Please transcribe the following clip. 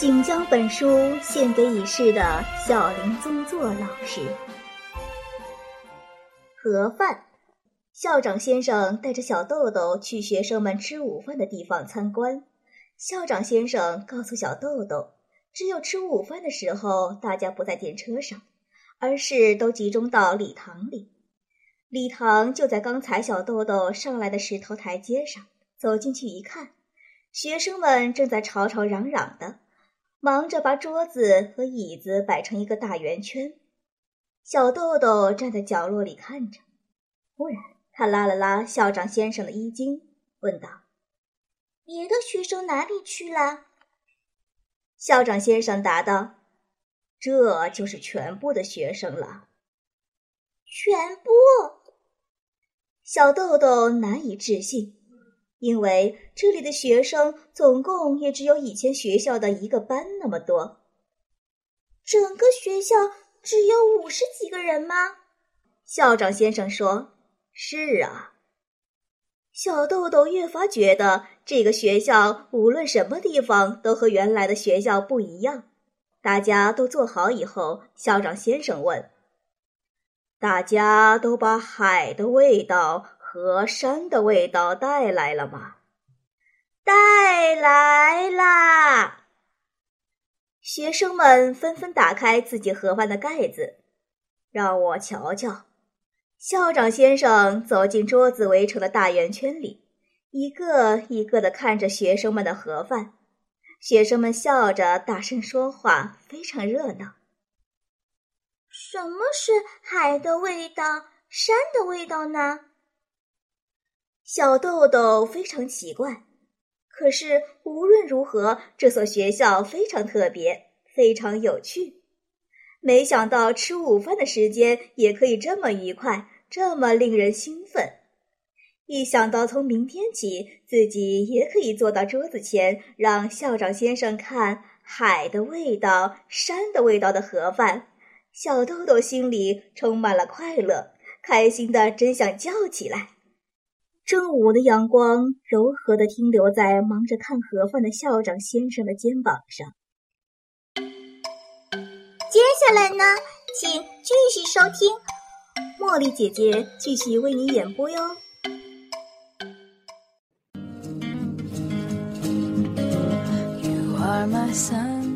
请将本书献给已逝的小林宗作老师。盒饭，校长先生带着小豆豆去学生们吃午饭的地方参观。校长先生告诉小豆豆，只有吃午饭的时候，大家不在电车上，而是都集中到礼堂里。礼堂就在刚才小豆豆上来的石头台阶上。走进去一看，学生们正在吵吵嚷嚷的。忙着把桌子和椅子摆成一个大圆圈，小豆豆站在角落里看着。忽然，他拉了拉校长先生的衣襟，问道：“别的学生哪里去了？”校长先生答道：“这就是全部的学生了。”全部？小豆豆难以置信。因为这里的学生总共也只有以前学校的一个班那么多，整个学校只有五十几个人吗？校长先生说：“是啊。”小豆豆越发觉得这个学校无论什么地方都和原来的学校不一样。大家都坐好以后，校长先生问：“大家都把海的味道？”和山的味道带来了吗？带来啦！学生们纷纷打开自己盒饭的盖子，让我瞧瞧。校长先生走进桌子围成的大圆圈里，一个一个的看着学生们的盒饭。学生们笑着大声说话，非常热闹。什么是海的味道？山的味道呢？小豆豆非常奇怪，可是无论如何，这所学校非常特别，非常有趣。没想到吃午饭的时间也可以这么愉快，这么令人兴奋。一想到从明天起自己也可以坐到桌子前，让校长先生看海的味道、山的味道的盒饭，小豆豆心里充满了快乐，开心的真想叫起来。正午的阳光柔和地停留在忙着看盒饭的校长先生的肩膀上。接下来呢，请继续收听茉莉姐姐继续为你演播哟。